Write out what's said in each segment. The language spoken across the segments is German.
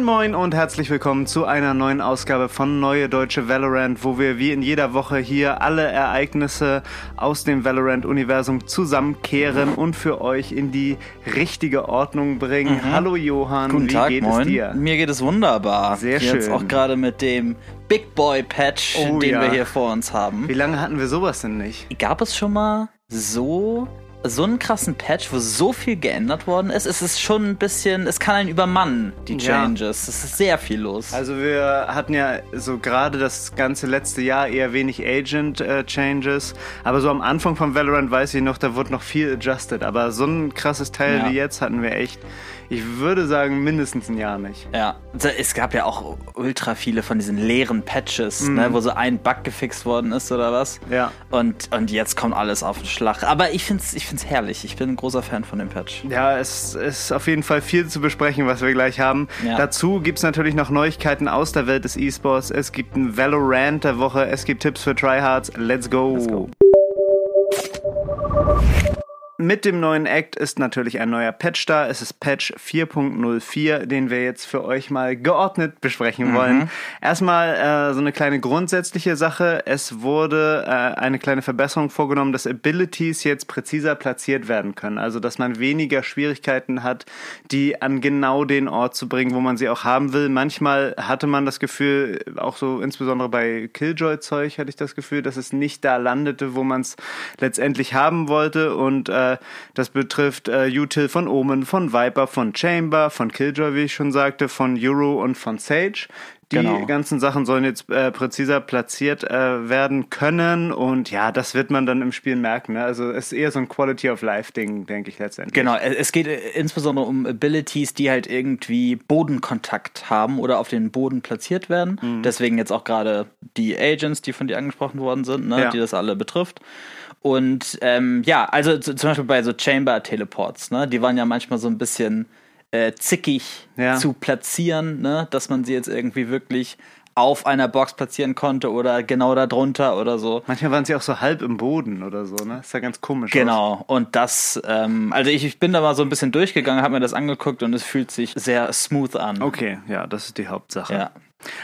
Moin Moin und herzlich willkommen zu einer neuen Ausgabe von Neue Deutsche Valorant, wo wir wie in jeder Woche hier alle Ereignisse aus dem Valorant-Universum zusammenkehren und für euch in die richtige Ordnung bringen. Mhm. Hallo Johann, Guten wie Tag, geht moin. es dir? Mir geht es wunderbar. Sehr Jetzt schön. auch gerade mit dem Big Boy Patch, Oh den ja. wir hier vor uns haben. Wie lange hatten wir sowas denn nicht? Gab es schon mal so so einen krassen Patch, wo so viel geändert worden ist? Es ist schon ein bisschen, es kann einen übermannen, die Ja. Changes. Es ist sehr viel los. Also wir hatten ja so gerade das ganze letzte Jahr eher wenig Agent-Changes, aber so am Anfang von Valorant weiß ich noch, da wurde noch viel adjusted, aber so ein krasses Teil Ja. wie jetzt hatten wir echt, ich würde sagen, mindestens ein Jahr nicht. Ja, es gab ja auch ultra viele von diesen leeren Patches, Mhm. ne, wo so ein Bug gefixt worden ist oder was. Ja. Und, und jetzt kommt alles auf den Schlag. Aber ich find's, ich find's herrlich. Ich bin ein großer Fan von dem Patch. Ja, es ist auf jeden Fall viel zu besprechen, was wir gleich haben. Ja. Dazu gibt's natürlich noch Neuigkeiten aus der Welt des E-Sports. Es gibt ein Valorant der Woche, es gibt Tipps für Tryhards. Let's go. Let's go. Mit dem neuen Act ist natürlich ein neuer Patch da. Es ist Patch 4.04, den wir jetzt für euch mal geordnet besprechen wollen. Erstmal äh, so eine kleine grundsätzliche Sache. Es wurde äh, eine kleine Verbesserung vorgenommen, dass Abilities jetzt präziser platziert werden können. Also, dass man weniger Schwierigkeiten hat, die an genau den Ort zu bringen, wo man sie auch haben will. Manchmal hatte man das Gefühl, auch so insbesondere bei Killjoy-Zeug hatte ich das Gefühl, dass es nicht da landete, wo man es letztendlich haben wollte. Und äh, das betrifft äh, Util von Omen, von Viper, von Chamber, von Killjoy, wie ich schon sagte, von Euro und von Sage. Die Genau. ganzen Sachen sollen jetzt äh, präziser platziert äh, werden können und ja, das wird man dann im Spiel merken. Ne? Also es ist eher so ein Quality of Life Ding, denke ich letztendlich. Genau, es geht äh, insbesondere um Abilities, die halt irgendwie Bodenkontakt haben oder auf den Boden platziert werden. Mhm. Deswegen jetzt auch gerade die Agents, die von dir angesprochen worden sind, ne, Ja. die das alle betrifft. Und ähm, ja, also zum Beispiel bei so Chamber-Teleports, ne, die waren ja manchmal so ein bisschen äh, zickig Ja. zu platzieren, ne, dass man sie jetzt irgendwie wirklich auf einer Box platzieren konnte oder genau darunter oder so. Manchmal waren sie auch so halb im Boden oder so, ne? Ist ja ganz komisch. Aus. Genau, und das, ähm, also ich, ich bin da mal so ein bisschen durchgegangen, habe mir das angeguckt und es fühlt sich sehr smooth an. Okay, ja, das ist die Hauptsache. Ja.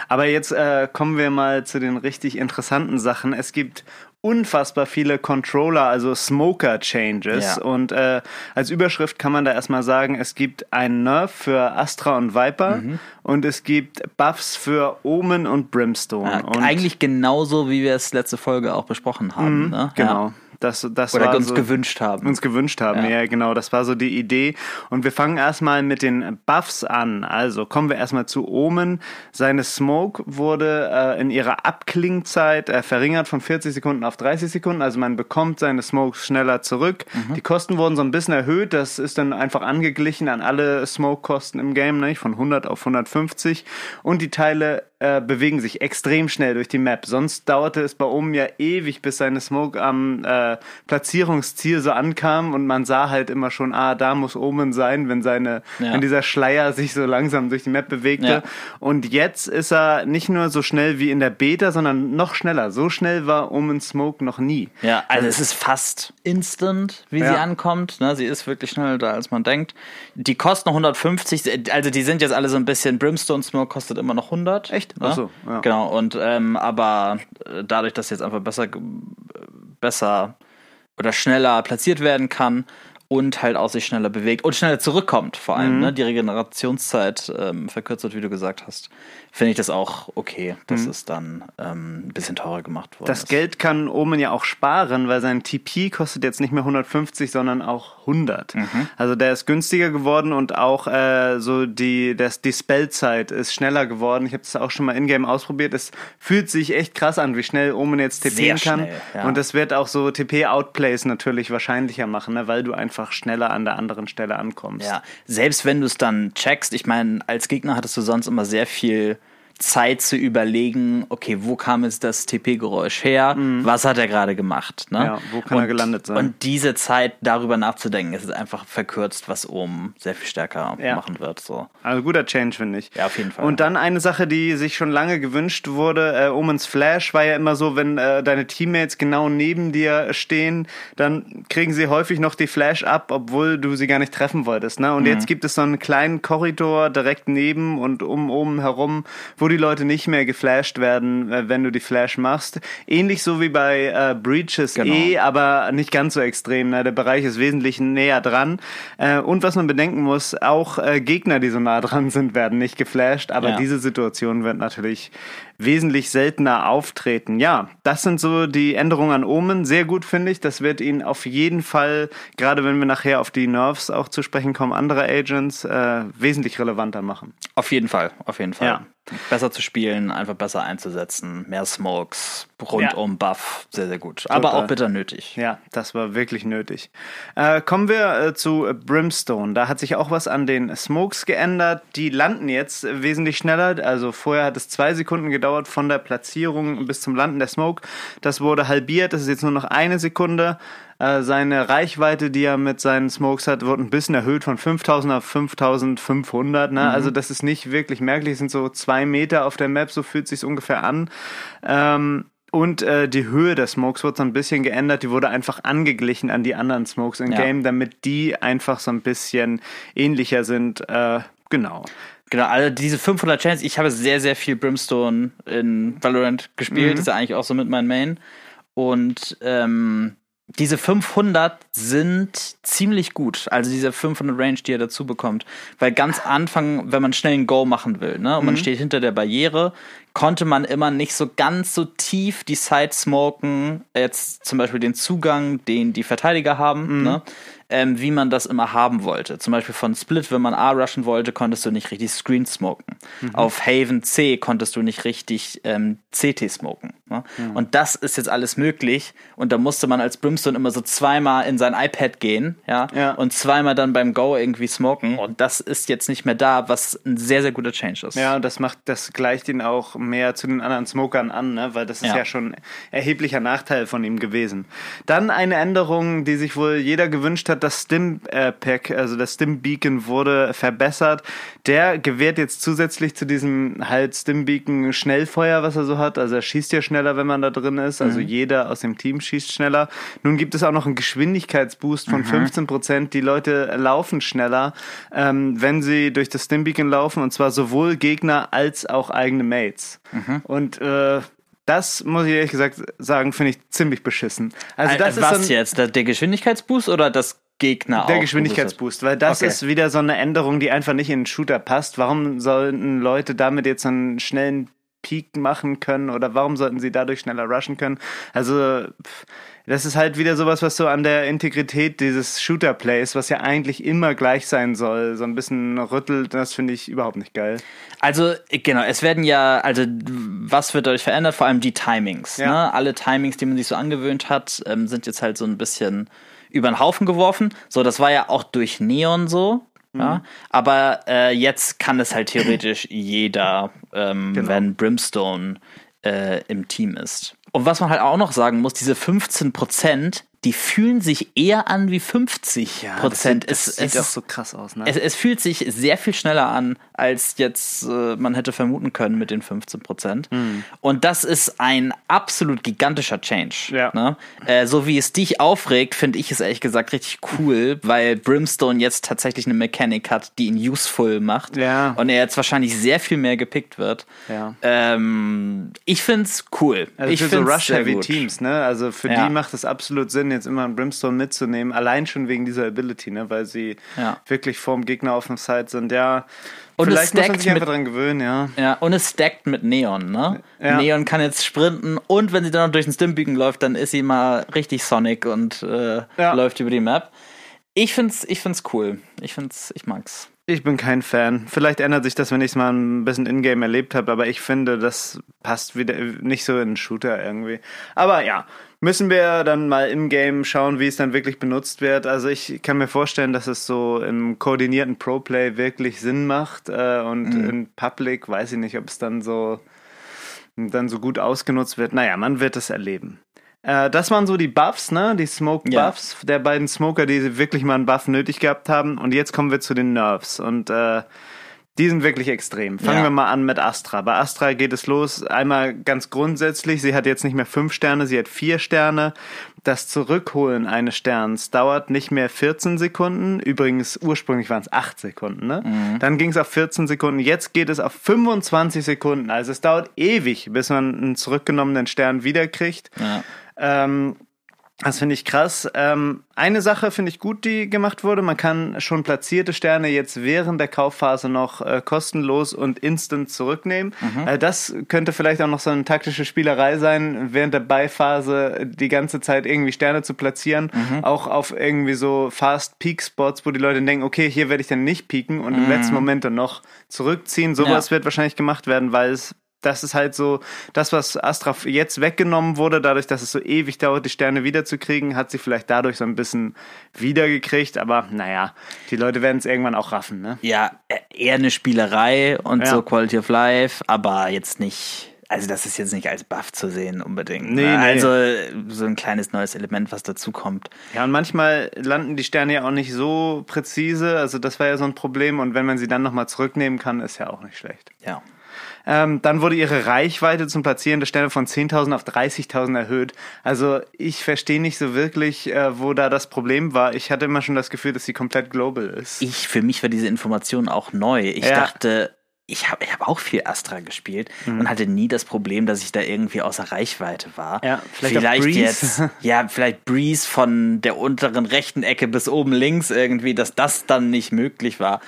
Aber jetzt äh, kommen wir mal zu den richtig interessanten Sachen. Es gibt unfassbar viele Controller, also Smoker-Changes. Ja. Und äh, als Überschrift kann man da erstmal sagen, es gibt einen Nerf für Astra und Viper Mhm. und es gibt Buffs für Omen und Brimstone. Ja, und eigentlich genauso, wie wir es letzte Folge auch besprochen haben. ne? Genau. Ja. Das, das Oder war uns so, gewünscht haben. uns gewünscht haben. Ja. Ja. genau, das war so die Idee. Und wir fangen erstmal mit den Buffs an. Also kommen wir erstmal zu Omen. Seine Smoke wurde äh, in ihrer Abklingzeit äh, verringert von 40 Sekunden auf 30 Sekunden. Also man bekommt seine Smokes schneller zurück. Die Kosten wurden so ein bisschen erhöht. Das ist dann einfach angeglichen an alle Smoke-Kosten im Game, nicht? von 100 auf 150. Und die Teile äh, bewegen sich extrem schnell durch die Map. Sonst dauerte es bei Omen ja ewig, bis seine Smoke am äh, Platzierungsziel so ankam und man sah halt immer schon, ah, da muss Omen sein, wenn seine, Ja. wenn dieser Schleier sich so langsam durch die Map bewegte. Ja. Und jetzt ist er nicht nur so schnell wie in der Beta, sondern noch schneller. So schnell war Omen Smoke noch nie. Ja, also es ist fast instant, wie Ja. sie ankommt. Ne? Sie ist wirklich schneller da, als man denkt. Die kosten noch 150, also die sind jetzt alle so ein bisschen, Brimstone Smoke kostet immer noch 100. Echt? Ne? Ach so, ja. Genau, und ähm, aber äh, dadurch, dass jetzt einfach besser, besser oder schneller platziert werden kann und halt auch sich schneller bewegt und schneller zurückkommt, vor Mhm. allem, ne? die Regenerationszeit ähm, verkürzt wird, wie du gesagt hast, finde ich das auch okay, dass es dann ähm, ein bisschen teurer gemacht wurde. Mhm. Das Geld kann Omen ja auch sparen, weil sein TP kostet jetzt nicht mehr 150, sondern auch 100. Also der ist günstiger geworden und auch äh, so die, das, die Spellzeit ist schneller geworden. Ich habe das auch schon mal in-game ausprobiert. Es fühlt sich echt krass an, wie schnell Omen jetzt TPen Sehr kann. schnell, ja. Und das wird auch so TP-Outplays natürlich wahrscheinlicher machen, ne? weil du einfach schneller an der anderen Stelle ankommst. Ja, selbst wenn du es dann checkst, ich meine, als Gegner hattest du sonst immer sehr viel Zeit zu überlegen, okay, wo kam jetzt das TP-Geräusch her? Mhm. Was hat er gerade gemacht? Ne? Ja, wo kann und, er gelandet sein? Und diese Zeit, darüber nachzudenken, ist einfach verkürzt, was oben sehr viel stärker ja. machen wird. So. Also guter Change, finde ich. Ja, auf jeden Fall. Und dann eine Sache, die sich schon lange gewünscht wurde, äh, Omens Flash war ja immer so, wenn äh, deine Teammates genau neben dir stehen, dann kriegen sie häufig noch die Flash ab, obwohl du sie gar nicht treffen wolltest. Ne? Und mhm. jetzt gibt es so einen kleinen Korridor direkt neben und um oben herum, wo die Leute nicht mehr geflasht werden, äh, wenn du die Flash machst. Ähnlich so wie bei äh, Breaches genau. eh, aber nicht ganz so extrem. Ne? Der Bereich ist wesentlich näher dran. Äh, und was man bedenken muss, auch äh, Gegner, die so nah dran sind, werden nicht geflasht. Aber ja. diese Situation wird natürlich wesentlich seltener auftreten. Ja, das sind so die Änderungen an Omen. Sehr gut finde ich. Das wird ihn auf jeden Fall, gerade wenn wir nachher auf die Nerves auch zu sprechen kommen, andere Agents äh, wesentlich relevanter machen. Auf jeden Fall, auf jeden Fall. Ja. Besser zu spielen, einfach besser einzusetzen, mehr Smokes, rundum ja. Buff, sehr, sehr gut. Total. Aber auch bitter nötig. Ja, das war wirklich nötig. Äh, kommen wir äh, zu Brimstone. Da hat sich auch was an den Smokes geändert. Die landen jetzt wesentlich schneller. Also vorher hat es zwei Sekunden gedauert von der Platzierung bis zum Landen der Smoke. Das wurde halbiert. Das ist jetzt nur noch eine Sekunde. Äh, seine Reichweite, die er mit seinen Smokes hat, wird ein bisschen erhöht von 5000 auf 5500. Ne? Mhm. Also das ist nicht wirklich merklich. Es sind so zwei Meter auf der Map, so fühlt sich ungefähr an. Ähm, und äh, die Höhe der Smokes wird so ein bisschen geändert. Die wurde einfach angeglichen an die anderen Smokes im ja. Game, damit die einfach so ein bisschen ähnlicher sind. Äh, genau. Genau, also diese 500 Chains, ich habe sehr, sehr viel Brimstone in Valorant gespielt. Mhm. Das ist ja eigentlich auch so mit meinem Main. Und ähm, diese 500 sind ziemlich gut. Also diese 500 Range, die er dazu bekommt. Weil ganz Anfang, wenn man schnell ein Go machen will, ne, und mhm. man steht hinter der Barriere, konnte man immer nicht so ganz so tief die Side smoken, jetzt zum Beispiel den Zugang, den die Verteidiger haben, mhm. ne, ähm, wie man das immer haben wollte. Zum Beispiel von Split, wenn man A rushen wollte, konntest du nicht richtig Screen smoken. Mhm. Auf Haven C konntest du nicht richtig ähm, CT smoken. Ne? Mhm. Und das ist jetzt alles möglich. Und da musste man als Brimstone immer so zweimal in sein iPad gehen, ja, ja. und zweimal dann beim Go irgendwie smoken. Und das ist jetzt nicht mehr da, was ein sehr, sehr guter Change ist. Ja, und das macht, das gleicht ihn auch mehr zu den anderen Smokern an, ne? weil das ist ja. ja schon ein erheblicher Nachteil von ihm gewesen. Dann eine Änderung, die sich wohl jeder gewünscht hat, hat das Stim-Pack, also das Stim-Beacon wurde verbessert. Der gewährt jetzt zusätzlich zu diesem halt Stim-Beacon Schnellfeuer, was er so hat. Also er schießt ja schneller, wenn man da drin ist. Also mhm. jeder aus dem Team schießt schneller. Nun gibt es auch noch einen Geschwindigkeitsboost von mhm. 15 Prozent. Die Leute laufen schneller, ähm, wenn sie durch das Stim-Beacon laufen. Und zwar sowohl Gegner als auch eigene Mates. Mhm. Und äh, das muss ich ehrlich gesagt sagen, finde ich ziemlich beschissen. Also das Was ist jetzt? Der Geschwindigkeitsboost oder das Gegner Der Geschwindigkeitsboost, weil das okay. ist wieder so eine Änderung, die einfach nicht in den Shooter passt. Warum sollten Leute damit jetzt einen schnellen Peak machen können oder warum sollten sie dadurch schneller rushen können? Also das ist halt wieder sowas, was so an der Integrität dieses Shooter-Plays, was ja eigentlich immer gleich sein soll, so ein bisschen rüttelt. Das finde ich überhaupt nicht geil. Also genau, es werden ja, also was wird dadurch verändert? Vor allem die Timings. Ja. Ne? Alle Timings, die man sich so angewöhnt hat, ähm, sind jetzt halt so ein bisschen über den Haufen geworfen. So, das war ja auch durch Neon so. Mhm. Ja, aber äh, jetzt kann es halt theoretisch jeder, ähm, genau. wenn Brimstone äh, im Team ist. Und was man halt auch noch sagen muss, diese 15 Prozent, die fühlen sich eher an wie 50 ja, Prozent. Das, das es, sieht es, auch so krass aus, ne? Es, es, fühlt sich sehr viel schneller an, als jetzt äh, man hätte vermuten können mit den 15 Prozent. Mhm. Und das ist ein absolut gigantischer Change. Ja. Ne? Äh, so wie es dich aufregt, finde ich es ehrlich gesagt richtig cool, weil Brimstone jetzt tatsächlich eine Mechanik hat, die ihn useful macht. Ja. Und er jetzt wahrscheinlich sehr viel mehr gepickt wird. Ja. Ähm, ich finde es cool. Also ich für so Rush-Heavy-Teams, ne? Also für die macht es absolut Sinn, jetzt immer einen Brimstone mitzunehmen, allein schon wegen dieser Ability, ne? weil sie ja. wirklich vorm Gegner auf dem Side sind. Ja, und vielleicht muss man sich einfach dran gewöhnen, ja. Ja, und es stackt mit Neon, ne? Ja. Neon kann jetzt sprinten und wenn sie dann noch durch den Stimbeacon läuft, dann ist sie mal richtig Sonic und äh, ja. läuft über die Map. Ich find's, ich find's cool. Ich find's, ich mag's. Ich bin kein Fan. Vielleicht ändert sich das, wenn ich es mal ein bisschen in-game erlebt habe, aber ich finde, das passt wieder nicht so in einen Shooter irgendwie. Aber ja, müssen wir dann mal im Game schauen, wie es dann wirklich benutzt wird. Also ich kann mir vorstellen, dass es so im koordinierten Pro-Play wirklich Sinn macht äh, und mhm. in Public weiß ich nicht, ob es dann so dann so gut ausgenutzt wird. Naja, man wird es erleben. Äh, das waren so die Buffs, ne? Die Smoke Buffs ja. der beiden Smoker, die wirklich mal einen Buff nötig gehabt haben. Und jetzt kommen wir zu den Nerves. Und äh, die sind wirklich extrem. Fangen ja. wir mal an mit Astra. Bei Astra geht es los. Einmal ganz grundsätzlich, sie hat jetzt nicht mehr fünf Sterne, sie hat vier Sterne. Das Zurückholen eines Sterns dauert nicht mehr 14 Sekunden. Übrigens, ursprünglich waren es acht Sekunden. Ne? Mhm. Dann ging es auf 14 Sekunden. Jetzt geht es auf 25 Sekunden. Also es dauert ewig, bis man einen zurückgenommenen Stern wiederkriegt. Ja. Ähm, das finde ich krass. Ähm, eine Sache finde ich gut, die gemacht wurde. Man kann schon platzierte Sterne jetzt während der Kaufphase noch äh, kostenlos und instant zurücknehmen. Mhm. Äh, das könnte vielleicht auch noch so eine taktische Spielerei sein, während der Beiphase die ganze Zeit irgendwie Sterne zu platzieren. Mhm. Auch auf irgendwie so Fast Peak Spots, wo die Leute denken, okay, hier werde ich dann nicht pieken und mhm. im letzten Moment dann noch zurückziehen. Sowas ja. wird wahrscheinlich gemacht werden, weil es das ist halt so, das, was Astra jetzt weggenommen wurde, dadurch, dass es so ewig dauert, die Sterne wiederzukriegen, hat sie vielleicht dadurch so ein bisschen wiedergekriegt. Aber naja, die Leute werden es irgendwann auch raffen, ne? Ja, eher eine Spielerei und ja. so Quality of Life, aber jetzt nicht. Also das ist jetzt nicht als Buff zu sehen unbedingt. Nee, ne? nee. Also so ein kleines neues Element, was dazu kommt. Ja, und manchmal landen die Sterne ja auch nicht so präzise. Also das war ja so ein Problem. Und wenn man sie dann nochmal zurücknehmen kann, ist ja auch nicht schlecht. Ja. Ähm, dann wurde ihre Reichweite zum Platzieren der Sterne von 10.000 auf 30.000 erhöht. Also ich verstehe nicht so wirklich, äh, wo da das Problem war. Ich hatte immer schon das Gefühl, dass sie komplett global ist. Ich, für mich war diese Information auch neu. Ich ja. dachte, ich habe ich hab auch viel Astra gespielt mhm. und hatte nie das Problem, dass ich da irgendwie außer Reichweite war. Ja, vielleicht, vielleicht jetzt, ja, vielleicht Breeze von der unteren rechten Ecke bis oben links irgendwie, dass das dann nicht möglich war.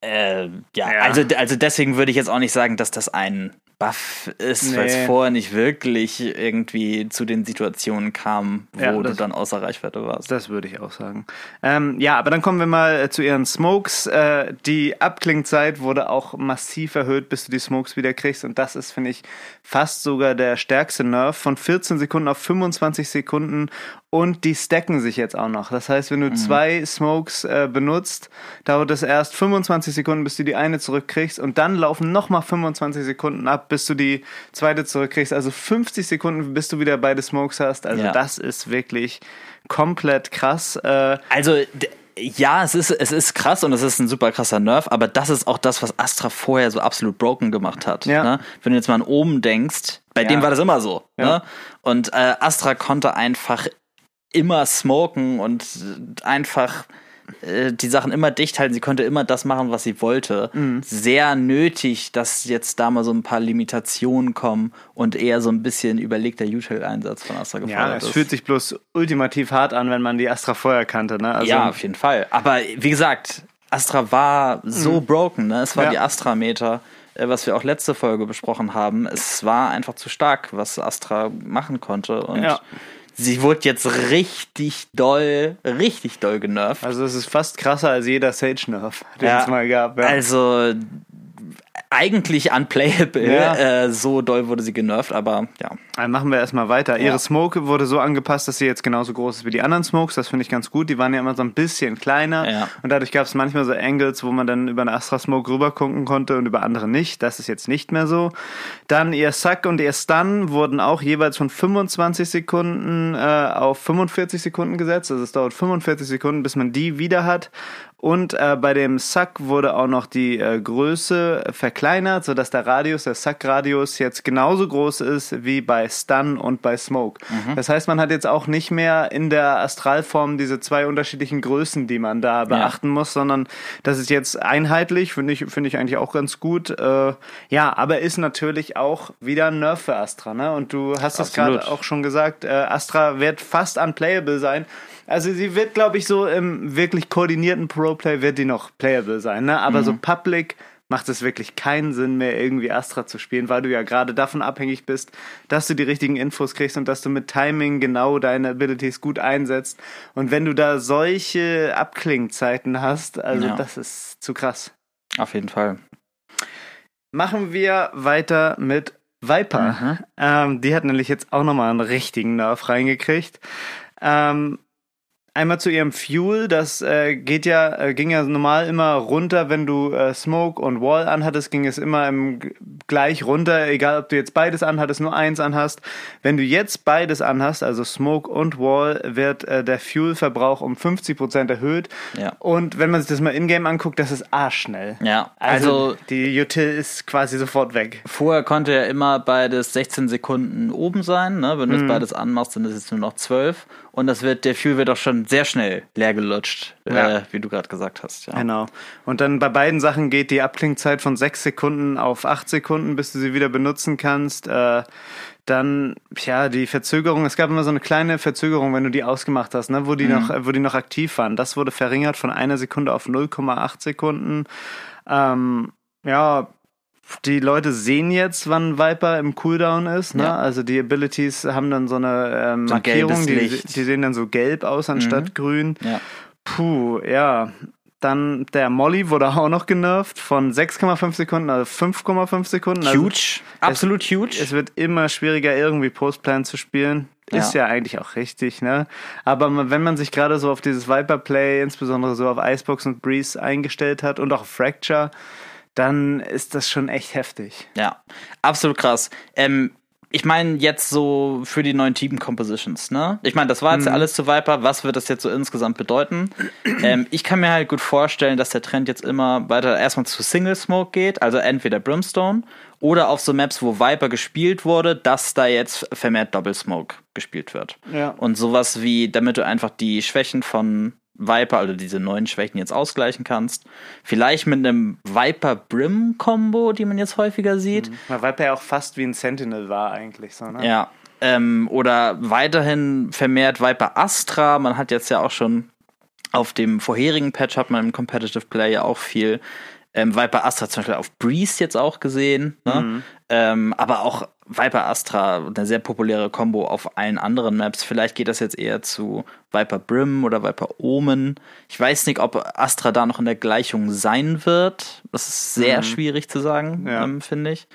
Äh, ja, ja, Also, also deswegen würde ich jetzt auch nicht sagen, dass das ein Buff ist, nee. weil es vorher nicht wirklich irgendwie zu den Situationen kam, wo ja, das, du dann außer Reichweite warst. Das würde ich auch sagen. Ähm, ja, aber dann kommen wir mal äh, zu ihren Smokes. Äh, die Abklingzeit wurde auch massiv erhöht, bis du die Smokes wieder kriegst. Und das ist, finde ich, fast sogar der stärkste Nerf. Von 14 Sekunden auf 25 Sekunden und die stacken sich jetzt auch noch. Das heißt, wenn du mhm. zwei Smokes äh, benutzt, dauert es erst 25 Sekunden, bis du die eine zurückkriegst und dann laufen nochmal 25 Sekunden ab, bis du die zweite zurückkriegst. Also 50 Sekunden, bis du wieder beide Smokes hast. Also ja. das ist wirklich komplett krass. Äh, also ja, es ist, es ist krass und es ist ein super krasser Nerf, aber das ist auch das, was Astra vorher so absolut broken gemacht hat. Ja. Ne? Wenn du jetzt mal an oben denkst, bei ja. dem war das immer so. Ja. Ne? Und äh, Astra konnte einfach immer smoken und einfach äh, die Sachen immer dicht halten. Sie konnte immer das machen, was sie wollte. Mhm. Sehr nötig, dass jetzt da mal so ein paar Limitationen kommen und eher so ein bisschen überlegter Util-Einsatz von Astra gefordert Ja, es ist. fühlt sich bloß ultimativ hart an, wenn man die Astra vorher kannte. Ne? Also ja, auf jeden Fall. Aber wie gesagt, Astra war so mhm. broken. Ne? Es war ja. die Astra-Meter äh, was wir auch letzte Folge besprochen haben. Es war einfach zu stark, was Astra machen konnte. Und ja sie wurde jetzt richtig doll, richtig doll genervt. Also es ist fast krasser als jeder Sage-Nerf, den ja, es mal gab. Ja. Also eigentlich unplayable. Ja. Äh, so doll wurde sie genervt, aber ja. Dann machen wir erstmal weiter. Ja. Ihre Smoke wurde so angepasst, dass sie jetzt genauso groß ist wie die anderen Smokes. Das finde ich ganz gut. Die waren ja immer so ein bisschen kleiner. Ja. Und dadurch gab es manchmal so Angles, wo man dann über eine Astra Smoke rübergucken konnte und über andere nicht. Das ist jetzt nicht mehr so. Dann ihr Suck und ihr Stun wurden auch jeweils von 25 Sekunden äh, auf 45 Sekunden gesetzt. Also es dauert 45 Sekunden, bis man die wieder hat. Und äh, bei dem Suck wurde auch noch die äh, Größe verkleinert, sodass der Radius, der Suck-Radius jetzt genauso groß ist wie bei Stun und bei Smoke. Mhm. Das heißt, man hat jetzt auch nicht mehr in der Astralform diese zwei unterschiedlichen Größen, die man da beachten ja. muss, sondern das ist jetzt einheitlich, finde ich, finde ich eigentlich auch ganz gut. Äh, ja, aber ist natürlich auch wieder ein Nerf für Astra, ne? Und du hast es gerade auch schon gesagt, äh, Astra wird fast unplayable sein. Also sie wird, glaube ich, so im wirklich koordinierten Pro-Play wird die noch playable sein, ne? Aber mhm. so Public macht es wirklich keinen Sinn mehr, irgendwie Astra zu spielen, weil du ja gerade davon abhängig bist, dass du die richtigen Infos kriegst und dass du mit Timing genau deine Abilities gut einsetzt. Und wenn du da solche Abklingzeiten hast, also ja. das ist zu krass. Auf jeden Fall. Machen wir weiter mit Viper. Mhm. Ähm, die hat nämlich jetzt auch nochmal einen richtigen Nerv reingekriegt. Ähm, einmal zu ihrem Fuel, das äh, geht ja, äh, ging ja normal immer runter, wenn du äh, Smoke und Wall anhattest, ging es immer im, gleich runter, egal ob du jetzt beides anhattest, nur eins anhast. Wenn du jetzt beides anhast, also Smoke und Wall, wird äh, der Fuel-Verbrauch um 50% erhöht. Ja. Und wenn man sich das mal in-game anguckt, das ist arschschnell. Ja, Also, also die Util ist quasi sofort weg. Vorher konnte ja immer beides 16 Sekunden oben sein. Ne? Wenn du Mhm. es beides anmachst, dann ist es nur noch 12. Und das wird, der Fuel wird auch schon sehr schnell leer gelutscht, Ja. äh, wie du gerade gesagt hast. Ja. Genau. Und dann bei beiden Sachen geht die Abklingzeit von sechs Sekunden auf acht Sekunden, bis du sie wieder benutzen kannst. Äh, dann, ja, die Verzögerung, es gab immer so eine kleine Verzögerung, wenn du die ausgemacht hast, ne, wo die noch, wo die noch aktiv waren. Das wurde verringert von einer Sekunde auf 0,8 Sekunden. Ähm, ja, die Leute sehen jetzt, wann Viper im Cooldown ist. Ne? Ja. Also die Abilities haben dann so eine ähm, So ein Markierung, die, die sehen dann so gelb aus anstatt grün. Ja. Puh, ja. Dann der Molly wurde auch noch genervt von 6,5 Sekunden, also 5,5 Sekunden. Also Huge, absolut huge. es wird immer schwieriger, irgendwie Postplan zu spielen. Ist ja. eigentlich auch richtig, ne? Aber wenn man sich gerade so auf dieses Viper-Play, insbesondere so auf Icebox und Breeze eingestellt hat und auch Fracture, dann ist das schon echt heftig. Ja, absolut krass. Ähm, ich meine jetzt so für die neuen Team Compositions, ne? Ich meine, das war jetzt ja alles zu Viper. Was wird das jetzt so insgesamt bedeuten? ähm, ich kann mir halt gut vorstellen, dass der Trend jetzt immer weiter erstmal zu Single Smoke geht, also entweder Brimstone oder auf so Maps, wo Viper gespielt wurde, dass da jetzt vermehrt Double Smoke gespielt wird. Ja. Und sowas wie, damit du einfach die Schwächen von Viper, also diese neuen Schwächen jetzt ausgleichen kannst. Vielleicht mit einem Viper-Brim-Kombo, die man jetzt häufiger sieht. Weil Viper ja auch fast wie ein Sentinel war eigentlich so, ne? Ja. Ähm, oder weiterhin vermehrt Viper Astra. Man hat jetzt ja auch schon auf dem vorherigen Patch hat man im Competitive Play ja auch viel ähm, Viper Astra zum Beispiel auf Breeze jetzt auch gesehen. Ne? Ähm, aber auch Viper Astra, eine sehr populäre Combo auf allen anderen Maps. Vielleicht geht das jetzt eher zu Viper Brim oder Viper Omen. Ich weiß nicht, ob Astra da noch in der Gleichung sein wird. Das ist sehr schwierig zu sagen, Ja. ähm, finde ich.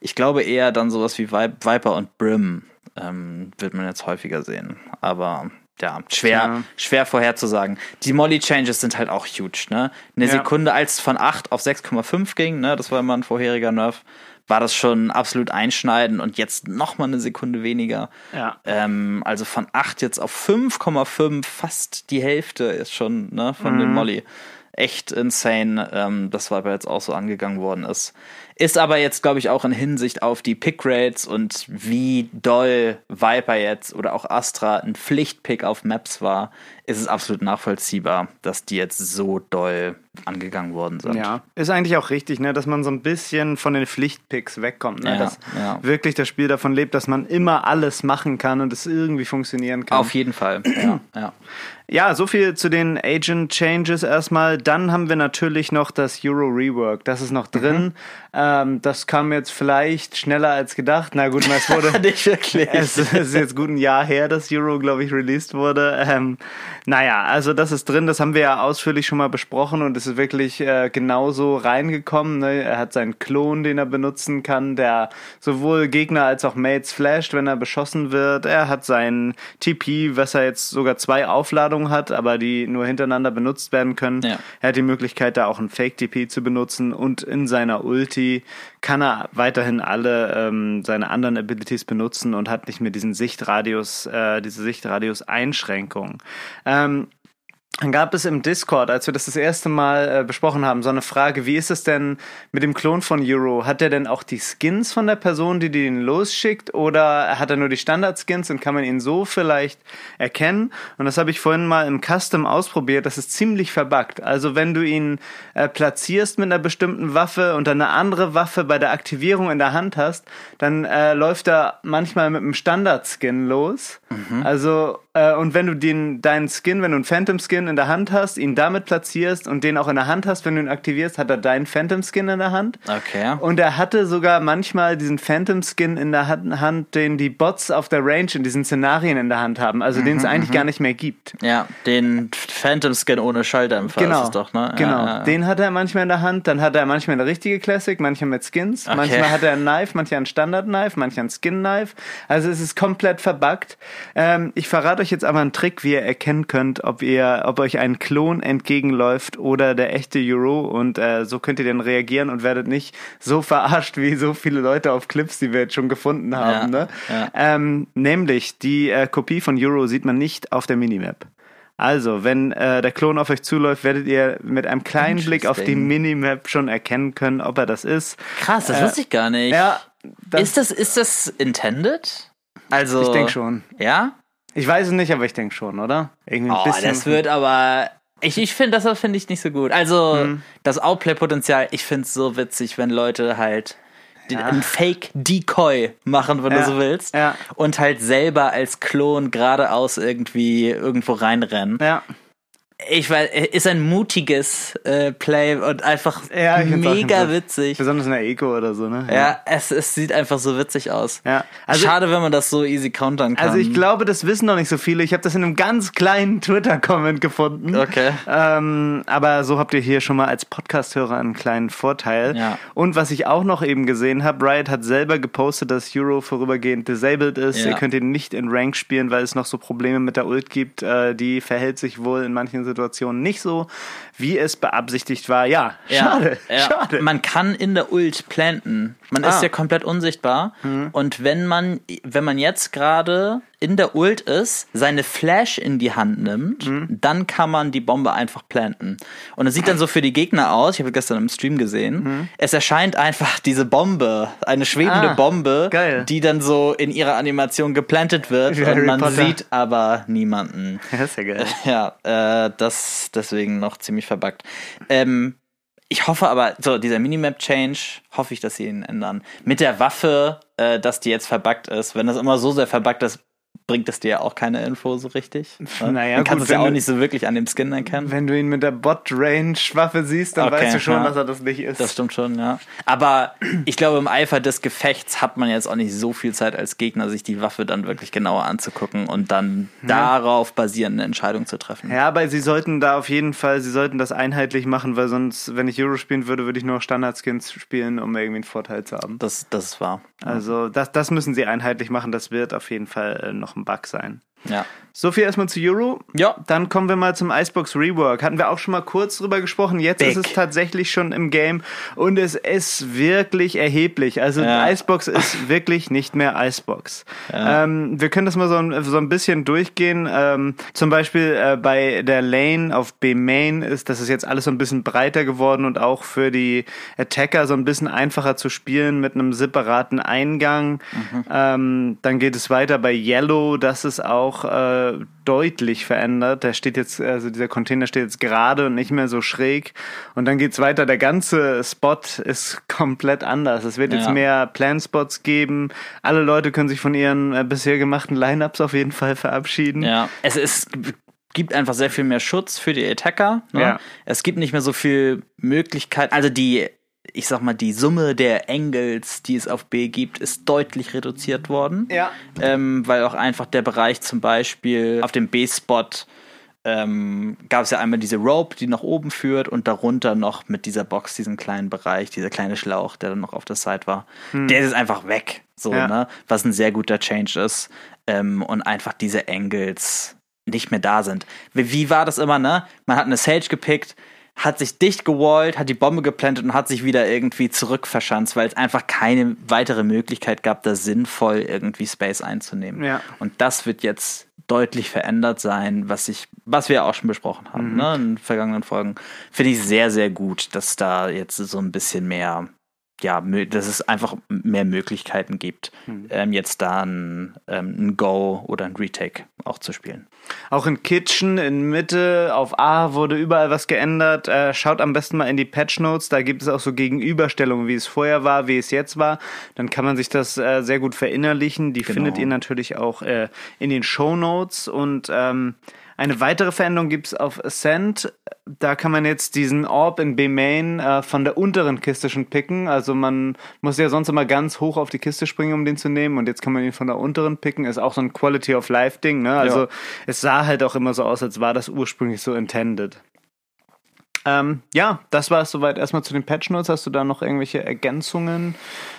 Ich glaube eher dann sowas wie Vi Viper und Brim ähm, wird man jetzt häufiger sehen. Aber ja, schwer, Ja. schwer vorherzusagen. Die Molly-Changes sind halt auch huge, ne? Eine Ja. Sekunde, als es von 8 auf 6,5 ging, ne, das war immer ein vorheriger Nerf, war das schon absolut einschneidend und jetzt nochmal eine Sekunde weniger. Ja. Ähm, also von 8 jetzt auf 5,5, fast die Hälfte ist schon, ne, von dem Molly. Echt insane, ähm, das war aber jetzt auch so angegangen worden ist. Ist aber jetzt, glaube ich, auch in Hinsicht auf die Pick-Rates und wie doll Viper jetzt oder auch Astra ein Pflichtpick auf Maps war, ist es absolut nachvollziehbar, dass die jetzt so doll angegangen worden sind. Ja, ist eigentlich auch richtig, ne, dass man so ein bisschen von den Pflichtpicks wegkommt, ne, Ja, dass ja. wirklich das Spiel davon lebt, dass man immer alles machen kann und es irgendwie funktionieren kann. Auf jeden Fall. Ja, ja. Ja, so viel zu den Agent Changes erstmal. Dann haben wir natürlich noch das Euro Rework. Das ist noch drin. Ähm, das kam jetzt vielleicht schneller als gedacht. Na gut, es wurde. Nicht wirklich. Es ist jetzt gut ein Jahr her, dass Euro, glaube ich, released wurde. Ähm, naja, also das ist drin, das haben wir ja ausführlich schon mal besprochen und es ist wirklich äh, genauso reingekommen. Ne? Er hat seinen Klon, den er benutzen kann, der sowohl Gegner als auch Mates flasht, wenn er beschossen wird. Er hat seinen TP, was er jetzt sogar zwei Aufladungen hat, aber die nur hintereinander benutzt werden können. Ja. Er hat die Möglichkeit, da auch einen Fake-TP zu benutzen und in seiner Ulti kann er weiterhin alle ähm, seine anderen Abilities benutzen und hat nicht mehr diesen Sichtradius, äh, diese Sichtradius-Einschränkung. Ähm, dann gab es im Discord, als wir das das erste Mal äh, besprochen haben, so eine Frage, wie ist es denn mit dem Klon von Euro? Hat er denn auch die Skins von der Person, die den losschickt oder hat er nur die Standard-Skins und kann man ihn so vielleicht erkennen? Und das habe ich vorhin mal im Custom ausprobiert, das ist ziemlich verbuggt. Also wenn du ihn äh, platzierst mit einer bestimmten Waffe und dann eine andere Waffe bei der Aktivierung in der Hand hast, dann äh, läuft er manchmal mit einem Standard-Skin los. Also Äh, und wenn du den, deinen Skin, wenn du einen Phantom Skin in der Hand hast, ihn damit platzierst und den auch in der Hand hast, wenn du ihn aktivierst, hat er deinen Phantom Skin in der Hand. Okay. Und er hatte sogar manchmal diesen Phantom Skin in der Hand, den die Bots auf der Range in diesen Szenarien in der Hand haben, also mhm, den es eigentlich mhm. gar nicht mehr gibt. Ja, den Phantom Skin ohne Schalldämpfer genau, ist es doch, ne? Genau, ja, ja. den hat er manchmal in der Hand, dann hat er manchmal eine richtige Classic, manchmal mit Skins, okay. manchmal hat er ein Knife, manchmal ein Standard Knife, manchmal ein Skin Knife. Also es ist komplett verbuggt. Ähm, ich verrate euch jetzt aber einen Trick, wie ihr erkennen könnt, ob ihr, ob euch ein Klon entgegenläuft oder der echte Euro und äh, so könnt ihr dann reagieren und werdet nicht so verarscht wie so viele Leute auf Clips, die wir jetzt schon gefunden haben. Ja, ne? Ja. Ähm, nämlich die äh, Kopie von Euro sieht man nicht auf der Minimap. Also, wenn äh, der Klon auf euch zuläuft, werdet ihr mit einem kleinen Blick auf die Minimap schon erkennen können, ob er das ist. Krass, das äh, wusste ich gar nicht. Ja, das ist das ist das intended? Also Ich denke schon. Ja? Ich weiß es nicht, aber ich denke schon, oder? Irgendwie ein oh, bisschen. das wird aber ich, ich finde, das finde ich nicht so gut. Also, hm. das Outplay-Potenzial, ich finde es so witzig, wenn Leute halt ja. einen Fake-Decoy machen, wenn ja. du so willst. Ja. Und halt selber als Klon geradeaus irgendwie irgendwo reinrennen. Ja ich weiß, ist ein mutiges äh, Play und einfach ja, mega witzig. Besonders in der Eco oder so, ne? Ja, ja es, es sieht einfach so witzig aus. Ja. Also, Schade, wenn man das so easy countern kann. Also ich glaube, das wissen noch nicht so viele. Ich habe das in einem ganz kleinen Twitter-Comment gefunden. Okay. Ähm, aber so habt ihr hier schon mal als Podcast-Hörer einen kleinen Vorteil. Ja. Und was ich auch noch eben gesehen habe, Riot hat selber gepostet, dass Euro vorübergehend disabled ist. Ja. Ihr könnt ihn nicht in Rank spielen, weil es noch so Probleme mit der Ult gibt. Äh, die verhält sich wohl in manchen Situation nicht so, wie es beabsichtigt war. Ja, ja schade, ja. schade. Man kann in der Ult planten. Man ah. ist ja komplett unsichtbar. Mhm. Und wenn man, wenn man jetzt gerade in der Ult ist, seine Flash in die Hand nimmt, mhm. dann kann man die Bombe einfach planten. Und es sieht dann so für die Gegner aus, ich habe gestern im Stream gesehen, mhm. es erscheint einfach diese Bombe, eine schwebende ah, Bombe, geil. die dann so in ihrer Animation geplantet wird Wie und man Potter. sieht aber niemanden. Das ist ja geil. Ja, äh, das deswegen noch ziemlich verbuggt. Ähm, ich hoffe aber, so dieser Minimap-Change, hoffe ich, dass sie ihn ändern. Mit der Waffe, äh, dass die jetzt verbuggt ist. Wenn das immer so sehr verbuggt ist, bringt es dir ja auch keine Info so richtig. Ne? Naja, Dann kannst du es ja auch nicht so wirklich an dem Skin erkennen. Wenn du ihn mit der Bot-Range-Waffe siehst, dann okay, weißt du schon, ja. dass er das nicht ist. Das stimmt schon, ja. Aber ich glaube, im Eifer des Gefechts hat man jetzt auch nicht so viel Zeit als Gegner, sich die Waffe dann wirklich genauer anzugucken und dann ja. darauf basierend eine Entscheidung zu treffen. Ja, aber sie sollten da auf jeden Fall, sie sollten das einheitlich machen, weil sonst, wenn ich Euro spielen würde, würde ich nur Standard-Skins spielen, um irgendwie einen Vorteil zu haben. Das, das ist wahr. Also das, das müssen sie einheitlich machen, das wird auf jeden Fall äh, noch ein Bug sein. Ja. So viel erstmal zu Euro. Ja. Dann kommen wir mal zum Icebox Rework. Hatten wir auch schon mal kurz drüber gesprochen. Jetzt Big. ist es tatsächlich schon im Game und es ist wirklich erheblich. Also ja. Icebox ist wirklich nicht mehr Icebox. Ja. Ähm, wir können das mal so ein, so ein bisschen durchgehen. Ähm, zum Beispiel äh, bei der Lane auf B Main ist das ist jetzt alles so ein bisschen breiter geworden und auch für die Attacker so ein bisschen einfacher zu spielen mit einem separaten Eingang. Mhm. Ähm, dann geht es weiter bei Yellow. Das ist auch äh, deutlich verändert. Der steht jetzt, also dieser Container steht jetzt gerade und nicht mehr so schräg. Und dann geht's weiter. Der ganze Spot ist komplett anders. Es wird ja. jetzt mehr Plan-Spots geben. Alle Leute können sich von ihren äh, bisher gemachten Lineups auf jeden Fall verabschieden. Ja, es ist gibt einfach sehr viel mehr Schutz für die Attacker. Ne? Ja. Es gibt nicht mehr so viel Möglichkeit. Also die ich sag mal, die Summe der Angles, die es auf B gibt, ist deutlich reduziert worden. Ja. Ähm, weil auch einfach der Bereich zum Beispiel auf dem B-Spot ähm, gab es ja einmal diese Rope, die nach oben führt und darunter noch mit dieser Box, diesen kleinen Bereich, dieser kleine Schlauch, der dann noch auf der Side war. Hm. Der ist einfach weg. So, ja. ne? Was ein sehr guter Change ist. Ähm, und einfach diese Angles nicht mehr da sind. Wie, wie war das immer, ne? Man hat eine Sage gepickt, hat sich dicht gewallt, hat die Bombe geplantet und hat sich wieder irgendwie zurückverschanzt, weil es einfach keine weitere Möglichkeit gab, da sinnvoll irgendwie Space einzunehmen. Ja. Und das wird jetzt deutlich verändert sein, was ich, was wir auch schon besprochen haben, mhm. ne, in vergangenen Folgen. Finde ich sehr, sehr gut, dass da jetzt so ein bisschen mehr ja, dass es einfach mehr Möglichkeiten gibt, hm. ähm, jetzt da ein, ähm, ein Go oder ein Retake auch zu spielen. Auch in Kitchen, in Mitte, auf A wurde überall was geändert. Äh, schaut am besten mal in die Patch Notes, da gibt es auch so Gegenüberstellungen, wie es vorher war, wie es jetzt war. Dann kann man sich das äh, sehr gut verinnerlichen. Die genau. findet ihr natürlich auch äh, in den Show Notes und ähm, eine weitere Veränderung gibt es auf Ascent. Da kann man jetzt diesen Orb in B-Main äh, von der unteren Kiste schon picken. Also man muss ja sonst immer ganz hoch auf die Kiste springen, um den zu nehmen. Und jetzt kann man ihn von der unteren picken. Ist auch so ein Quality of Life Ding. Ne? Also ja. es sah halt auch immer so aus, als war das ursprünglich so intended. Ähm, ja, das war es soweit erstmal zu den Patch Notes. Hast du da noch irgendwelche Ergänzungen?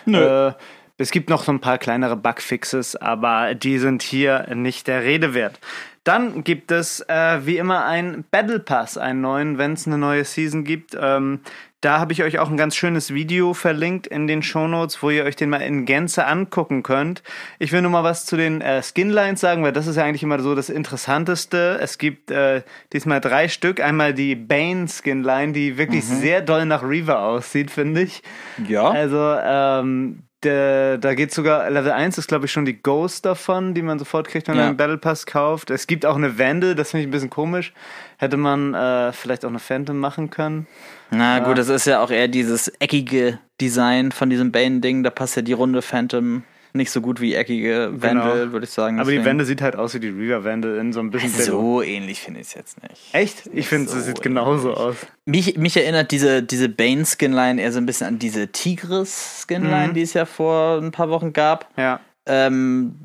Nö. Äh, es gibt noch so ein paar kleinere Bugfixes, aber die sind hier nicht der Rede wert. Dann gibt es äh, wie immer einen Battle Pass, einen neuen, wenn es eine neue Season gibt. Ähm, da habe ich euch auch ein ganz schönes Video verlinkt in den Show Notes, wo ihr euch den mal in Gänze angucken könnt. Ich will nur mal was zu den äh, Skinlines sagen, weil das ist ja eigentlich immer so das Interessanteste. Es gibt äh, diesmal drei Stück. Einmal die Bane Skinline, die wirklich mhm. sehr doll nach Reaver aussieht, finde ich. Ja. Also ähm, der, da geht sogar, Level 1 ist glaube ich schon die Ghost davon, die man sofort kriegt, wenn ja. man einen Battle Pass kauft. Es gibt auch eine Vandal, das finde ich ein bisschen komisch. Hätte man äh, vielleicht auch eine Phantom machen können. Na gut, das ist ja auch eher dieses eckige Design von diesem Bane-Ding, da passt ja die runde Phantom nicht so gut wie eckige Wände, genau. würde ich sagen. Aber die Wände sieht halt aus wie die Reaver-Wände in so ein bisschen. So ähnlich finde ich es jetzt nicht. Echt? Ich finde, so es sieht genauso aus. Mich, mich erinnert diese, diese Bane-Skinline eher so ein bisschen an diese Tigris-Skinline, mhm. die es ja vor ein paar Wochen gab. Ja. Ähm,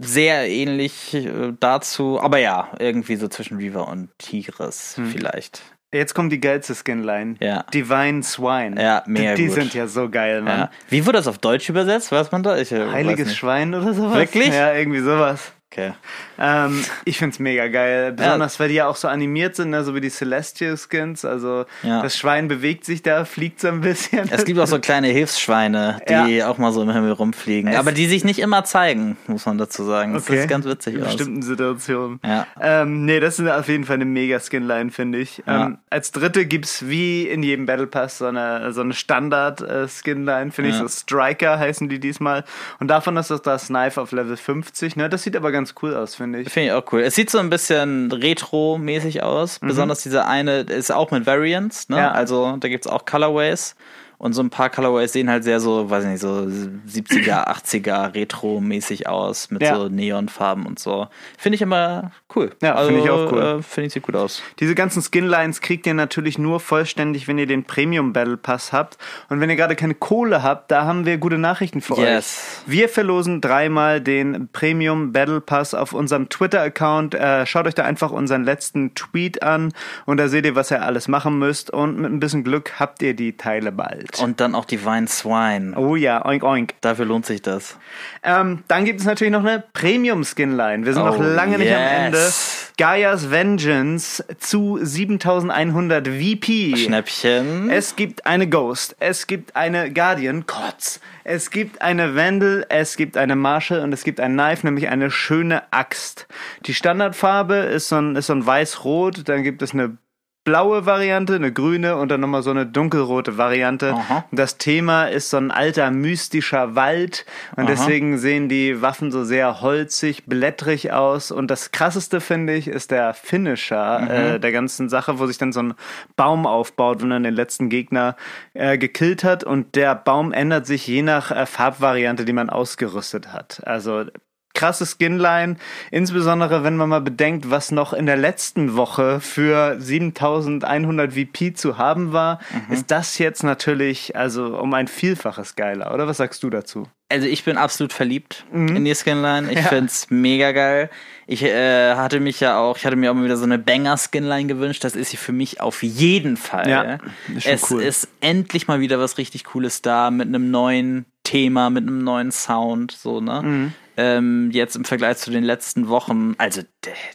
sehr ähnlich äh, dazu, aber ja, irgendwie so zwischen Reaver und Tigris mhm. vielleicht. Jetzt kommt die geilste Skinline. Ja. Divine Swine. Ja, mehr Die, die sind ja so geil, Mann. Ja. Wie wurde das auf Deutsch übersetzt? Weiß man da? Ich, äh, Heiliges Schwein oder sowas? Wirklich? Ja, irgendwie sowas. Okay. Ähm, ich find's mega geil. Besonders, ja. weil die ja auch so animiert sind, ne? so wie die Celestial Skins. Also ja. das Schwein bewegt sich da, fliegt so ein bisschen. Es gibt auch so kleine Hilfsschweine, die ja. auch mal so im Himmel rumfliegen. Es aber die sich nicht immer zeigen, muss man dazu sagen. Das okay. ist ganz witzig In aus. bestimmten Situationen. Ja. Ähm, nee, das ist auf jeden Fall eine mega Skinline, finde ich. Ähm, als dritte gibt's wie in jedem Battle Pass so eine, so eine Standard-Skinline, äh, finde ich. So Striker heißen die diesmal. Und davon ist das das Knife auf Level 50. Ne? Das sieht aber ganz ganz cool aus, finde ich. Finde ich auch cool. Es sieht so ein bisschen retro-mäßig aus. Mhm. Besonders diese eine ist auch mit Variants, ne? Ja. Also da gibt es auch Colorways. Und so ein paar Colorways sehen halt sehr so, weiß ich nicht, so 70er, 80er Retro-mäßig aus mit ja. so Neonfarben und so. Finde ich immer cool. Ja, also, finde ich auch cool. Äh, finde ich sieht gut aus. Diese ganzen Skinlines kriegt ihr natürlich nur vollständig, wenn ihr den Premium Battle Pass habt. Und wenn ihr gerade keine Kohle habt, da haben wir gute Nachrichten für yes. euch. Wir verlosen dreimal den Premium Battle Pass auf unserem Twitter-Account. Äh, schaut euch da einfach unseren letzten Tweet an und da seht ihr, was ihr alles machen müsst. Und mit ein bisschen Glück habt ihr die Teile bald. Und dann auch die Vine Swine. Oh ja, oink oink. Dafür lohnt sich das. Ähm, dann gibt es natürlich noch eine Premium Skinline. Wir sind oh, noch lange yes. nicht am Ende. Gaia's Vengeance zu 7100 VP. Schnäppchen. Es gibt eine Ghost. Es gibt eine Guardian. Kotz. Es gibt eine Vandal. Es gibt eine Marshall. Und es gibt ein Knife, nämlich eine schöne Axt. Die Standardfarbe ist so ein, ist so ein weiß-rot. Dann gibt es eine blaue Variante, eine grüne und dann nochmal so eine dunkelrote Variante. Aha. Das Thema ist so ein alter mystischer Wald und Aha. deswegen sehen die Waffen so sehr holzig, blättrig aus. Und das krasseste finde ich ist der Finisher mhm. äh, der ganzen Sache, wo sich dann so ein Baum aufbaut, wenn man den letzten Gegner äh, gekillt hat und der Baum ändert sich je nach äh, Farbvariante, die man ausgerüstet hat. Also krasse Skinline, insbesondere wenn man mal bedenkt, was noch in der letzten Woche für 7100 VP zu haben war, mhm. ist das jetzt natürlich also um ein Vielfaches geiler, oder was sagst du dazu? Also ich bin absolut verliebt mhm. in die Skinline. Ich ja. find's mega geil. Ich äh, hatte mich ja auch, ich hatte mir auch mal wieder so eine Banger-Skinline gewünscht. Das ist sie für mich auf jeden Fall. Ja, ist es cool. ist endlich mal wieder was richtig Cooles da mit einem neuen Thema, mit einem neuen Sound, so, ne? Mhm ähm, jetzt im Vergleich zu den letzten Wochen, also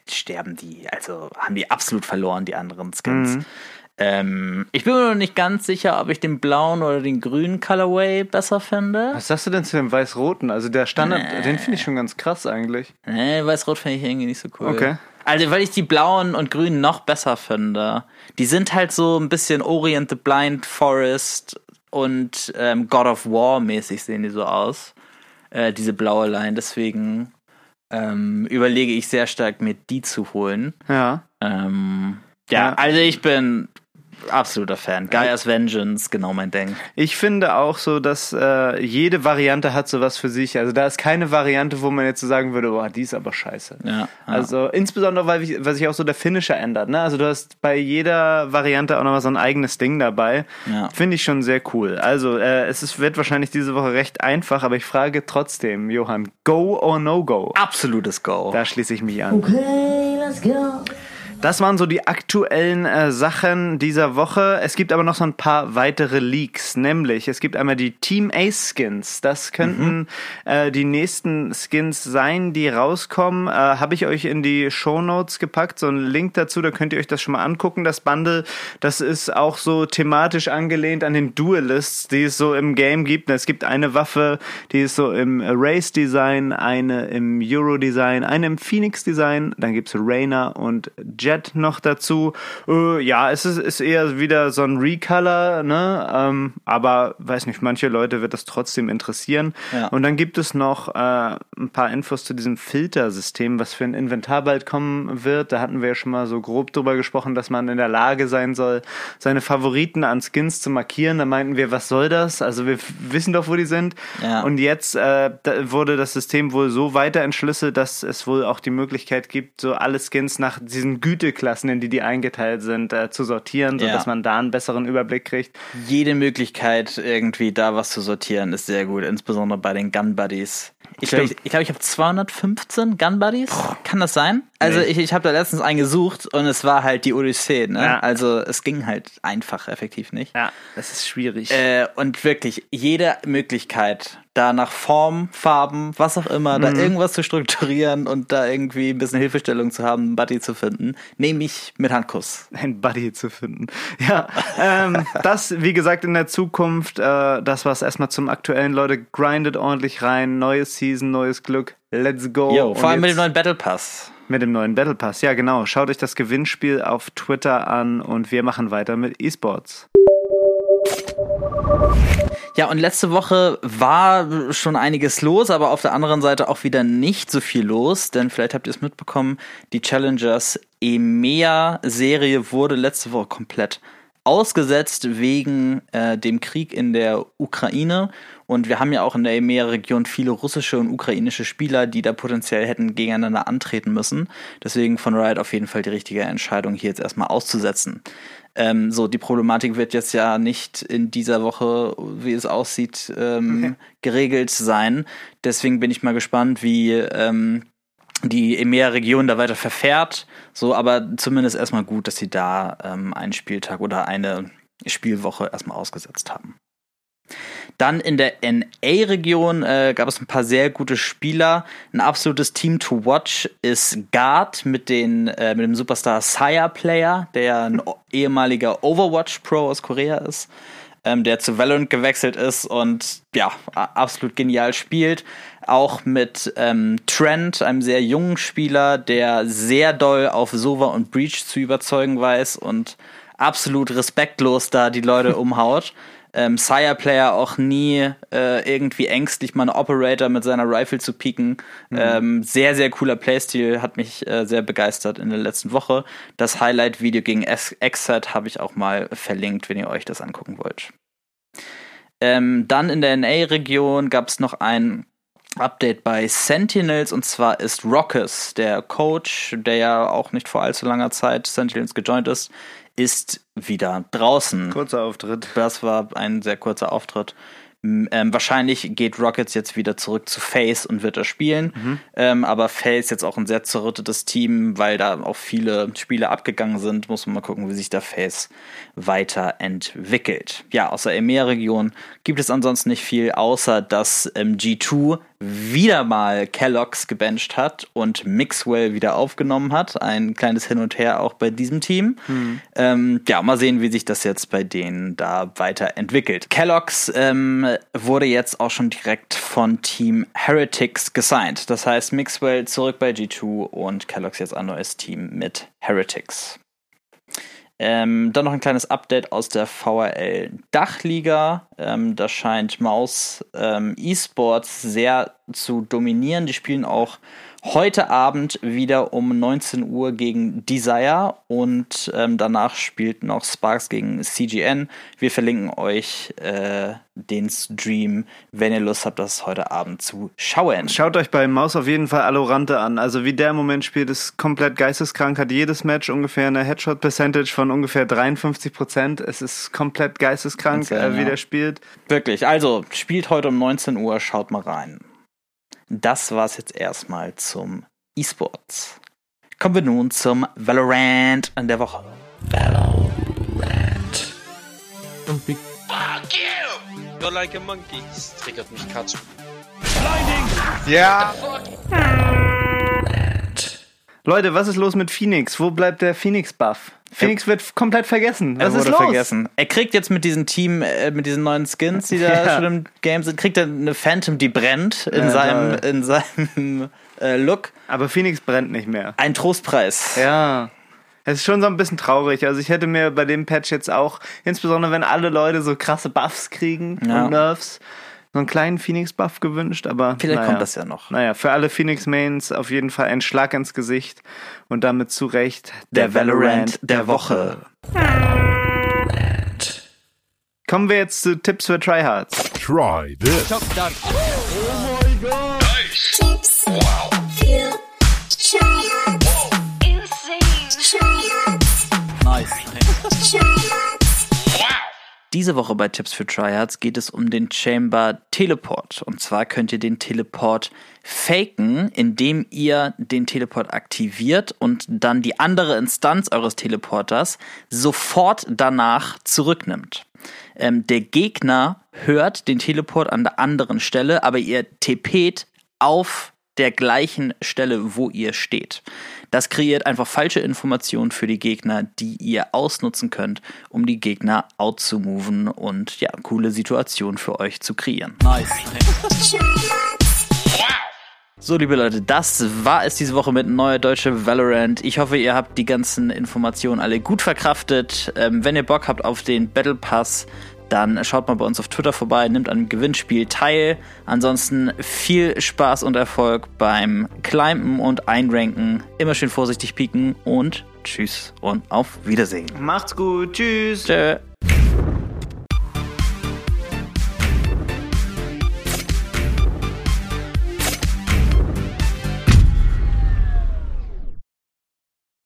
sterben die, also haben die absolut verloren, die anderen Skins. Mhm. Ähm, ich bin mir noch nicht ganz sicher, ob ich den blauen oder den grünen Colorway besser finde. Was sagst du denn zu dem weiß-roten? Also der Standard, nee. den finde ich schon ganz krass eigentlich. Nee, weiß-rot finde ich irgendwie nicht so cool. Okay. Also, weil ich die blauen und grünen noch besser finde. Die sind halt so ein bisschen Orient the Blind Forest und ähm, God of War mäßig sehen die so aus. Äh, diese blaue Line. Deswegen ähm, überlege ich sehr stark, mir die zu holen. Ja. Ähm, ja, ja, also ich bin absoluter Fan. Gaia's Vengeance, genau mein Ding. Ich finde auch so, dass äh, jede Variante hat sowas für sich. Also da ist keine Variante, wo man jetzt so sagen würde, boah, die ist aber scheiße. Ja, ja. Also insbesondere, weil, ich, weil sich auch so der Finisher ändert. Ne? Also du hast bei jeder Variante auch nochmal so ein eigenes Ding dabei. Ja. Finde ich schon sehr cool. Also äh, es ist, wird wahrscheinlich diese Woche recht einfach, aber ich frage trotzdem, Johann, go or no go? Absolutes Go. Da schließe ich mich an. Okay, let's go. Das waren so die aktuellen äh, Sachen dieser Woche. Es gibt aber noch so ein paar weitere Leaks, nämlich es gibt einmal die Team Ace Skins. Das könnten mhm. äh, die nächsten Skins sein, die rauskommen. Äh, Habe ich euch in die Show Notes gepackt, so einen Link dazu, da könnt ihr euch das schon mal angucken. Das Bundle, das ist auch so thematisch angelehnt an den Duelists, die es so im Game gibt. Es gibt eine Waffe, die ist so im Race Design, eine im Euro Design, eine im Phoenix Design, dann gibt's Rainer und Jet Jet noch dazu. Äh, ja, es ist, ist eher wieder so ein Recolor, ne? Ähm, aber weiß nicht, manche Leute wird das trotzdem interessieren. Ja. Und dann gibt es noch äh, ein paar Infos zu diesem Filtersystem, was für ein Inventar bald kommen wird. Da hatten wir ja schon mal so grob drüber gesprochen, dass man in der Lage sein soll, seine Favoriten an Skins zu markieren. Da meinten wir, was soll das? Also wir wissen doch, wo die sind. Ja. Und jetzt äh, da wurde das System wohl so weiter entschlüsselt, dass es wohl auch die Möglichkeit gibt, so alle Skins nach diesen Güte Güteklassen, in die die eingeteilt sind, äh, zu sortieren, sodass ja. man da einen besseren Überblick kriegt. Jede Möglichkeit, irgendwie da was zu sortieren, ist sehr gut, insbesondere bei den Gun Buddies. Ich glaube, ich, ich, glaub, ich habe 215 Gun Buddies. Kann das sein? Also nee. ich, ich habe da letztens einen gesucht und es war halt die Odyssee. Ne? Ja. Also es ging halt einfach effektiv nicht. Ja, das ist schwierig. Äh, und wirklich jede Möglichkeit, da nach Form, Farben, was auch immer, mhm. da irgendwas zu strukturieren und da irgendwie ein bisschen Hilfestellung zu haben, einen Buddy zu finden, nehme ich mit Handkuss. Ein Buddy zu finden. Ja, ähm, das, wie gesagt, in der Zukunft, äh, das war es erstmal zum aktuellen. Leute, grindet ordentlich rein. Neues Season, neues Glück. Let's go. Yo, vor allem mit dem neuen Battle Pass. Mit dem neuen Battle Pass, ja genau. Schaut euch das Gewinnspiel auf Twitter an und wir machen weiter mit E-Sports. Ja, und letzte Woche war schon einiges los, aber auf der anderen Seite auch wieder nicht so viel los, denn vielleicht habt ihr es mitbekommen, die Challengers EMEA-Serie wurde letzte Woche komplett ausgesetzt wegen äh, dem Krieg in der Ukraine. Und wir haben ja auch in der EMEA-Region viele russische und ukrainische Spieler, die da potenziell hätten gegeneinander antreten müssen. Deswegen von Riot auf jeden Fall die richtige Entscheidung, hier jetzt erstmal auszusetzen. Ähm, so, die Problematik wird jetzt ja nicht in dieser Woche, wie es aussieht, ähm, okay. geregelt sein. Deswegen bin ich mal gespannt, wie ähm, die EMEA-Region da weiter verfährt. So, aber zumindest erstmal gut, dass sie da ähm, einen Spieltag oder eine Spielwoche erstmal ausgesetzt haben. Dann in der NA-Region äh, gab es ein paar sehr gute Spieler. Ein absolutes Team to watch ist Guard mit, den, äh, mit dem Superstar Saya Player, der ein ehemaliger Overwatch Pro aus Korea ist ähm, der zu Valorant gewechselt ist und ja, absolut genial spielt. Auch mit ähm, Trent, einem sehr jungen Spieler, der sehr doll auf Sova und Breach zu überzeugen weiß und absolut respektlos da die Leute umhaut. Ähm, Sire Player auch nie äh, irgendwie ängstlich, mal einen Operator mit seiner Rifle zu pieken. Mhm. Ähm, sehr, sehr cooler Playstil, hat mich äh, sehr begeistert in der letzten Woche. Das Highlight-Video gegen Exet habe ich auch mal verlinkt, wenn ihr euch das angucken wollt. Ähm, dann in der NA-Region gab es noch ein Update bei Sentinels und zwar ist Rockes, der Coach, der ja auch nicht vor allzu langer Zeit Sentinels gejoint ist, ist wieder draußen. Kurzer Auftritt. Das war ein sehr kurzer Auftritt. Ähm, wahrscheinlich geht Rockets jetzt wieder zurück zu Face und wird das spielen. Mhm. Ähm, aber Face jetzt auch ein sehr zerrüttetes Team, weil da auch viele Spiele abgegangen sind. Muss man mal gucken, wie sich da Face weiterentwickelt. Ja, außer EMEA-Region gibt es ansonsten nicht viel, außer dass ähm, G2 wieder mal Kellogg's gebencht hat und Mixwell wieder aufgenommen hat. Ein kleines Hin und Her auch bei diesem Team. Hm. Ähm, ja, mal sehen, wie sich das jetzt bei denen da weiterentwickelt. Kellogg's ähm, wurde jetzt auch schon direkt von Team Heretics gesigned. Das heißt, Mixwell zurück bei G2 und Kellogg's jetzt ein neues Team mit Heretics. Ähm, dann noch ein kleines Update aus der VRL Dachliga. Ähm, da scheint Maus ähm, eSports sehr zu dominieren. Die spielen auch heute Abend wieder um 19 Uhr gegen Desire und ähm, danach spielt noch Sparks gegen CGN. Wir verlinken euch äh, den Stream, wenn ihr Lust habt, das heute Abend zu schauen. Schaut euch bei Maus auf jeden Fall Alorante an. Also wie der im Moment spielt, ist komplett geisteskrank, hat jedes Match ungefähr eine Headshot-Percentage von ungefähr 53 Prozent. Es ist komplett geisteskrank, Insane, äh, wie ja. der spielt. Wirklich, also spielt heute um 19 Uhr, schaut mal rein. Das war's jetzt erstmal zum E-Sports. Kommen wir nun zum Valorant an der Woche. Valorant. Fuck you! You're like a monkey. Das triggert mich Katsu. Blinding! Ja! Leute, was ist los mit Phoenix? Wo bleibt der Phoenix-Buff? Phoenix wird komplett vergessen. Was er wurde ist los? vergessen. Er kriegt jetzt mit diesem Team, äh, mit diesen neuen Skins, die da ja. schon im Game sind, kriegt er eine Phantom, die brennt in ja, seinem, in seinem äh, Look. Aber Phoenix brennt nicht mehr. Ein Trostpreis. Ja. Es ist schon so ein bisschen traurig. Also ich hätte mir bei dem Patch jetzt auch, insbesondere wenn alle Leute so krasse Buffs kriegen ja. und Nerfs, so einen kleinen Phoenix-Buff gewünscht, aber. Vielleicht naja. kommt das ja noch. Naja, für alle Phoenix-Mains auf jeden Fall ein Schlag ins Gesicht und damit zu Recht der, der Valorant der Woche. Kommen wir jetzt zu Tipps für Tryhards. Try this. Oh my god. Nice. Tipps wow. Diese Woche bei Tipps für Tryhards geht es um den Chamber Teleport. Und zwar könnt ihr den Teleport faken, indem ihr den Teleport aktiviert und dann die andere Instanz eures Teleporters sofort danach zurücknimmt. Ähm, der Gegner hört den Teleport an der anderen Stelle, aber ihr TPt auf der gleichen Stelle, wo ihr steht. Das kreiert einfach falsche Informationen für die Gegner, die ihr ausnutzen könnt, um die Gegner out zu moven und ja, coole Situationen für euch zu kreieren. Nice. So, liebe Leute, das war es diese Woche mit Neue Deutsche Valorant. Ich hoffe, ihr habt die ganzen Informationen alle gut verkraftet. Ähm, wenn ihr Bock habt auf den Battle Pass, dann schaut mal bei uns auf Twitter vorbei, nimmt an dem Gewinnspiel teil. Ansonsten viel Spaß und Erfolg beim Climben und Einranken. Immer schön vorsichtig pieken und tschüss und auf Wiedersehen. Macht's gut, tschüss. Tschö.